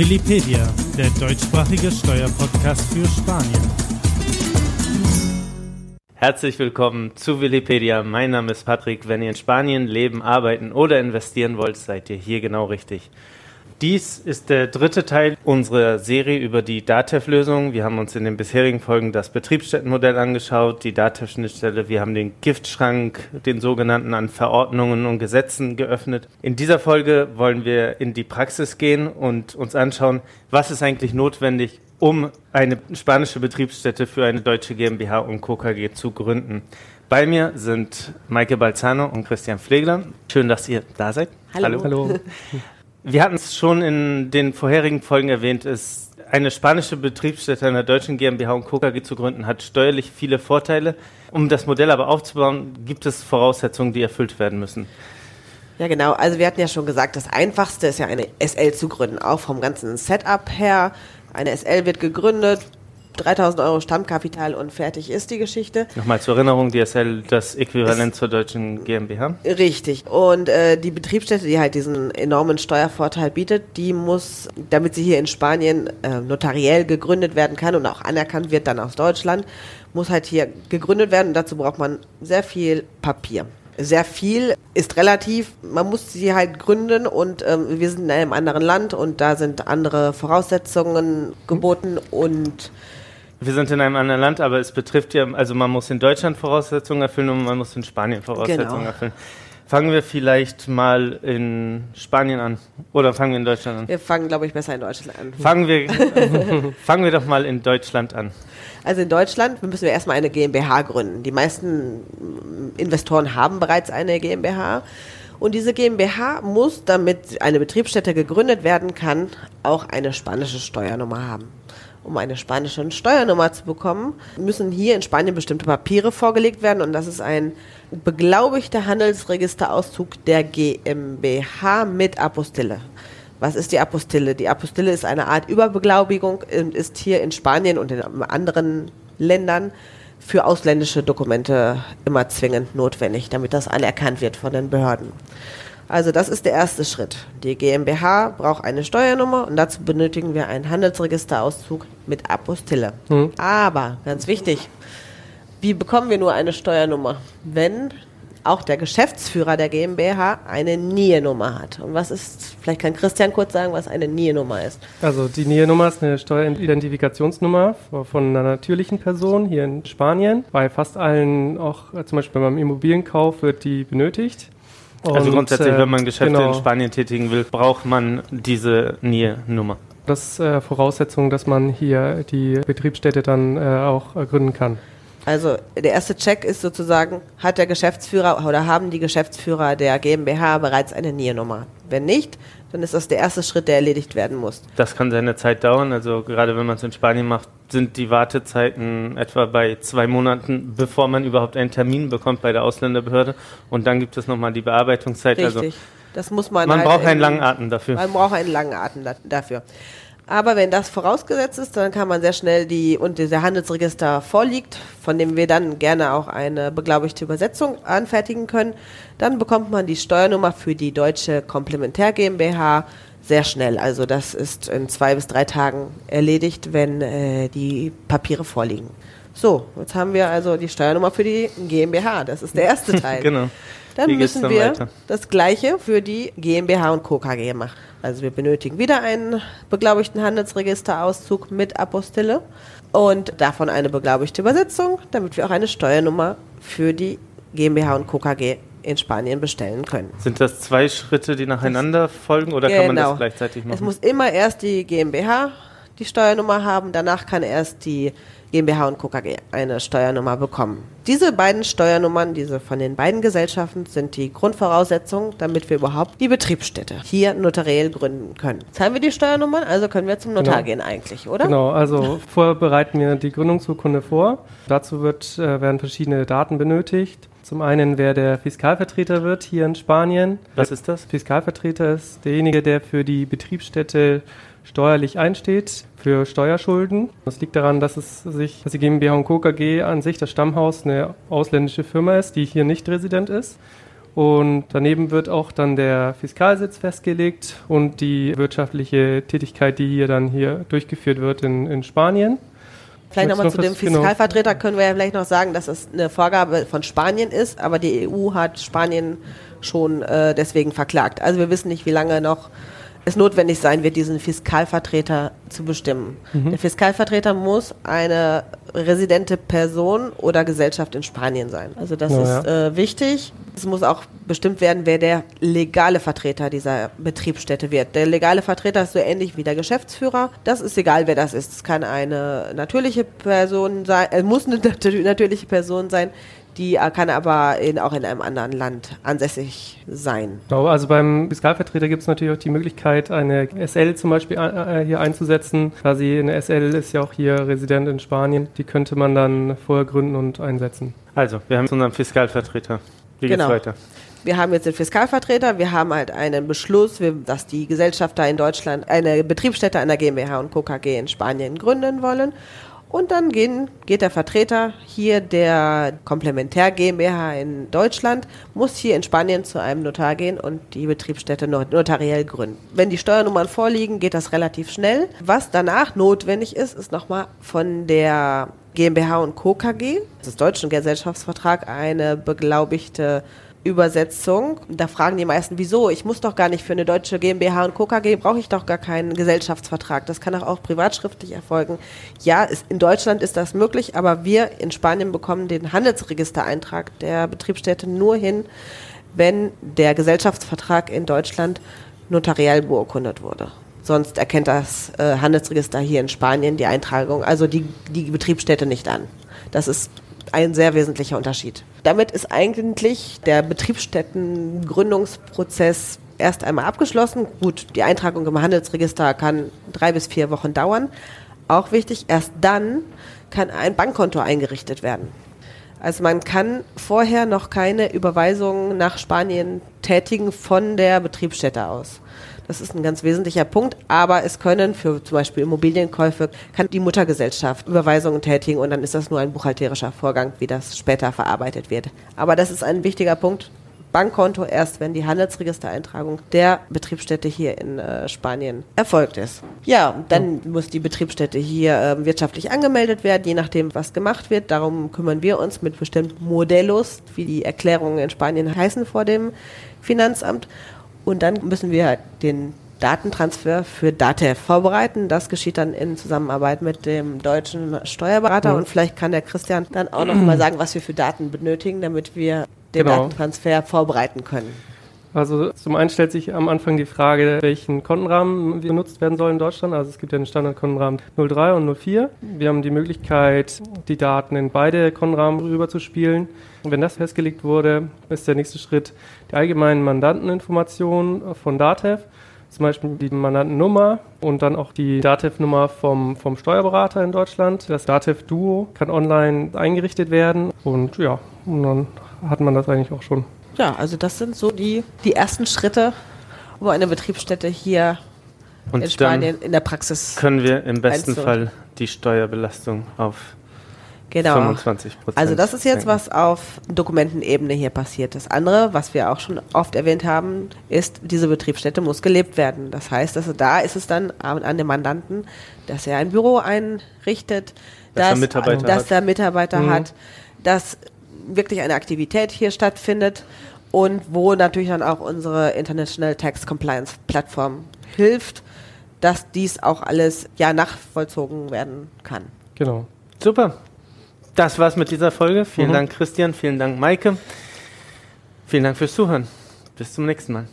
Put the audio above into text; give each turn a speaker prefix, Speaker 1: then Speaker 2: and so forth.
Speaker 1: Willipedia, der deutschsprachige Steuerpodcast für Spanien.
Speaker 2: Herzlich willkommen zu Willipedia. Mein Name ist Patrick. Wenn ihr in Spanien leben, arbeiten oder investieren wollt, seid ihr hier genau richtig. Dies ist der dritte Teil unserer Serie über die DATEV-Lösung. Wir haben uns in den bisherigen Folgen das Betriebsstättenmodell angeschaut, die DATEV-Schnittstelle. Wir haben den Giftschrank, den sogenannten an Verordnungen und Gesetzen geöffnet. In dieser Folge wollen wir in die Praxis gehen und uns anschauen, was ist eigentlich notwendig, um eine spanische Betriebsstätte für eine deutsche GmbH und Co. KG zu gründen. Bei mir sind Maike Balzano und Christian Pflegler. Schön, dass ihr da seid.
Speaker 3: Hallo.
Speaker 2: Hallo. Hallo. Wir hatten es schon in den vorherigen Folgen erwähnt, ist eine spanische Betriebsstätte einer deutschen GmbH und Co. KG zu gründen, hat steuerlich viele Vorteile. Um das Modell aber aufzubauen, gibt es Voraussetzungen, die erfüllt werden müssen.
Speaker 3: Ja, genau. Also wir hatten ja schon gesagt, das Einfachste ist ja eine SL zu gründen, auch vom ganzen Setup her. Eine SL wird gegründet, 3000 Euro Stammkapital und fertig ist die Geschichte.
Speaker 2: Nochmal zur Erinnerung, die SL das Äquivalent ist zur deutschen GmbH.
Speaker 3: Richtig. Und äh, die Betriebsstätte, die halt diesen enormen Steuervorteil bietet, die muss, damit sie hier in Spanien äh, notariell gegründet werden kann und auch anerkannt wird dann aus Deutschland, muss halt hier gegründet werden und dazu braucht man sehr viel Papier sehr viel ist relativ. Man muss sie halt gründen und ähm, wir sind in einem anderen Land und da sind andere Voraussetzungen geboten und
Speaker 2: wir sind in einem anderen Land, aber es betrifft ja, also man muss in Deutschland Voraussetzungen erfüllen und man muss in Spanien Voraussetzungen genau. erfüllen. Fangen wir vielleicht mal in Spanien an oder fangen wir in Deutschland an?
Speaker 3: Wir fangen, glaube ich, besser in Deutschland an.
Speaker 2: Fangen wir, fangen wir doch mal in Deutschland an.
Speaker 3: Also in Deutschland müssen wir erstmal eine GmbH gründen. Die meisten Investoren haben bereits eine GmbH. Und diese GmbH muss, damit eine Betriebsstätte gegründet werden kann, auch eine spanische Steuernummer haben um eine spanische Steuernummer zu bekommen, müssen hier in Spanien bestimmte Papiere vorgelegt werden und das ist ein beglaubigter Handelsregisterauszug der GmbH mit Apostille. Was ist die Apostille? Die Apostille ist eine Art Überbeglaubigung und ist hier in Spanien und in anderen Ländern für ausländische Dokumente immer zwingend notwendig, damit das anerkannt wird von den Behörden. Also das ist der erste Schritt. Die GmbH braucht eine Steuernummer und dazu benötigen wir einen Handelsregisterauszug mit Apostille. Mhm. Aber, ganz wichtig, wie bekommen wir nur eine Steuernummer? Wenn auch der Geschäftsführer der GmbH eine NIE-Nummer hat. Und was ist, vielleicht kann Christian kurz sagen, was eine NIE-Nummer ist.
Speaker 4: Also die NIE-Nummer ist eine Steueridentifikationsnummer von einer natürlichen Person hier in Spanien. Bei fast allen, auch zum Beispiel beim Immobilienkauf, wird die benötigt.
Speaker 2: Und, also grundsätzlich, äh, wenn man Geschäfte genau. in Spanien tätigen will, braucht man diese NIE-Nummer.
Speaker 4: Das ist äh, Voraussetzung, dass man hier die Betriebsstätte dann äh, auch gründen kann.
Speaker 3: Also der erste Check ist sozusagen, hat der Geschäftsführer oder haben die Geschäftsführer der GmbH bereits eine NIE-Nummer? Wenn nicht, dann ist das der erste Schritt, der erledigt werden muss.
Speaker 2: Das kann seine Zeit dauern. Also gerade wenn man es in Spanien macht, sind die Wartezeiten etwa bei zwei Monaten, bevor man überhaupt einen Termin bekommt bei der Ausländerbehörde. Und dann gibt es nochmal die Bearbeitungszeit.
Speaker 3: Also Richtig. Also das muss man.
Speaker 2: Man halt braucht einen langen Atem dafür.
Speaker 3: Man braucht einen langen Atem dafür. Aber wenn das vorausgesetzt ist, dann kann man sehr schnell die und der Handelsregister vorliegt, von dem wir dann gerne auch eine beglaubigte Übersetzung anfertigen können, dann bekommt man die Steuernummer für die deutsche Komplementär GmbH sehr schnell. Also das ist in zwei bis drei Tagen erledigt, wenn äh, die Papiere vorliegen. So, jetzt haben wir also die Steuernummer für die GmbH. Das ist der erste Teil.
Speaker 2: genau.
Speaker 3: Dann müssen dann wir weiter? das gleiche für die GmbH und Co. KG machen. Also wir benötigen wieder einen beglaubigten Handelsregisterauszug mit Apostille und davon eine beglaubigte Übersetzung, damit wir auch eine Steuernummer für die GmbH und Co. KG in Spanien bestellen können.
Speaker 2: Sind das zwei Schritte, die nacheinander folgen oder genau. kann man das genau. gleichzeitig machen?
Speaker 3: Es muss immer erst die GmbH die Steuernummer haben, danach kann erst die GmbH und Co. KG eine Steuernummer bekommen. Diese beiden Steuernummern, diese von den beiden Gesellschaften, sind die Grundvoraussetzung, damit wir überhaupt die Betriebsstätte hier notariell gründen können. Jetzt haben wir die Steuernummern, also können wir zum Notar genau. gehen eigentlich, oder?
Speaker 4: Genau, also vorher bereiten wir die Gründungsurkunde vor. Dazu wird, äh, werden verschiedene Daten benötigt. Zum einen, wer der Fiskalvertreter wird hier in Spanien.
Speaker 2: Was ist das?
Speaker 4: Fiskalvertreter ist derjenige, der für die Betriebsstätte steuerlich einsteht für Steuerschulden. Das liegt daran, dass es sich, dass die GmbH und Co. KG an sich das Stammhaus eine ausländische Firma ist, die hier nicht resident ist. Und daneben wird auch dann der Fiskalsitz festgelegt und die wirtschaftliche Tätigkeit, die hier dann hier durchgeführt wird in, in Spanien.
Speaker 3: Vielleicht nochmal zu dem genau. Fiskalvertreter können wir ja vielleicht noch sagen, dass es eine Vorgabe von Spanien ist, aber die EU hat Spanien schon äh, deswegen verklagt. Also wir wissen nicht, wie lange noch es notwendig sein wird, diesen Fiskalvertreter zu bestimmen. Mhm. Der Fiskalvertreter muss eine residente Person oder Gesellschaft in Spanien sein. Also das ja, ist äh, wichtig. Es muss auch bestimmt werden, wer der legale Vertreter dieser Betriebsstätte wird. Der legale Vertreter ist so ähnlich wie der Geschäftsführer. Das ist egal, wer das ist. Es kann eine natürliche Person sein, es muss eine natürliche Person sein, die kann aber in, auch in einem anderen Land ansässig sein.
Speaker 4: Genau, also beim Fiskalvertreter gibt es natürlich auch die Möglichkeit, eine SL zum Beispiel äh, hier einzusetzen. Quasi eine SL ist ja auch hier Resident in Spanien. Die könnte man dann vorher gründen und einsetzen.
Speaker 2: Also, wir haben unseren Fiskalvertreter. Wie geht's genau. weiter?
Speaker 3: Wir haben jetzt den Fiskalvertreter, wir haben halt einen Beschluss, dass die Gesellschafter in Deutschland eine Betriebsstätte einer GmbH und Co. KG in Spanien gründen wollen. Und dann gehen, geht der Vertreter hier der Komplementär GmbH in Deutschland, muss hier in Spanien zu einem Notar gehen und die Betriebsstätte notariell gründen. Wenn die Steuernummern vorliegen, geht das relativ schnell. Was danach notwendig ist, ist nochmal von der GmbH und Co. KG, das ist deutschen Gesellschaftsvertrag, eine beglaubigte Übersetzung. Da fragen die meisten, wieso? Ich muss doch gar nicht für eine deutsche GmbH und Co. KG, brauche ich doch gar keinen Gesellschaftsvertrag. Das kann auch, auch privatschriftlich erfolgen. Ja, ist, in Deutschland ist das möglich, aber wir in Spanien bekommen den Handelsregistereintrag der Betriebsstätte nur hin, wenn der Gesellschaftsvertrag in Deutschland notariell beurkundet wurde. Sonst erkennt das äh, Handelsregister hier in Spanien die Eintragung, also die, die Betriebsstätte nicht an. Das ist ein sehr wesentlicher Unterschied. Damit ist eigentlich der Betriebsstättengründungsprozess erst einmal abgeschlossen. Gut, die Eintragung im Handelsregister kann drei bis vier Wochen dauern. Auch wichtig, erst dann kann ein Bankkonto eingerichtet werden. Also man kann vorher noch keine Überweisungen nach Spanien tätigen von der Betriebsstätte aus. Das ist ein ganz wesentlicher Punkt. Aber es können für zum Beispiel Immobilienkäufe, kann die Muttergesellschaft Überweisungen tätigen und dann ist das nur ein buchhalterischer Vorgang, wie das später verarbeitet wird. Aber das ist ein wichtiger Punkt. Bankkonto erst, wenn die Handelsregistereintragung der Betriebsstätte hier in äh, Spanien erfolgt ist. Ja, dann muss die Betriebsstätte hier äh, wirtschaftlich angemeldet werden, je nachdem, was gemacht wird. Darum kümmern wir uns mit bestimmten Modellos, wie die Erklärungen in Spanien heißen vor dem Finanzamt. Und dann müssen wir den Datentransfer für DATEV vorbereiten. Das geschieht dann in Zusammenarbeit mit dem deutschen Steuerberater. Mhm. Und vielleicht kann der Christian dann auch noch mal sagen, was wir für Daten benötigen, damit wir den genau. Datentransfer vorbereiten können.
Speaker 4: Also zum einen stellt sich am Anfang die Frage, welchen Kontenrahmen benutzt werden soll in Deutschland. Also es gibt ja den Standardkontenrahmen 03 und 04. Wir haben die Möglichkeit, die Daten in beide Kontenrahmen rüberzuspielen. Und wenn das festgelegt wurde, ist der nächste Schritt die allgemeinen Mandanteninformationen von DATEV zum Beispiel die Mandantennummer und dann auch die DATEV-Nummer vom, vom Steuerberater in Deutschland. Das DATEV-Duo kann online eingerichtet werden und ja, und dann hat man das eigentlich auch schon
Speaker 3: ja, also das sind so die, die ersten Schritte, um eine Betriebsstätte hier
Speaker 2: und in Spanien in der Praxis können wir im besten Fall die Steuerbelastung auf genau. 25 Prozent.
Speaker 3: Also das ist jetzt, was auf Dokumentenebene hier passiert. Das andere, was wir auch schon oft erwähnt haben, ist, diese Betriebsstätte muss gelebt werden. Das heißt, dass da ist es dann an den Mandanten, dass er ein Büro einrichtet, dass, dass er Mitarbeiter dass hat, er Mitarbeiter mhm. hat dass wirklich eine Aktivität hier stattfindet und wo natürlich dann auch unsere International Tax Compliance Plattform hilft, dass dies auch alles ja nachvollzogen werden kann.
Speaker 2: Genau. Super. Das war's mit dieser Folge. Vielen mhm. Dank, Christian. Vielen Dank, Maike. Vielen Dank fürs Zuhören. Bis zum nächsten Mal.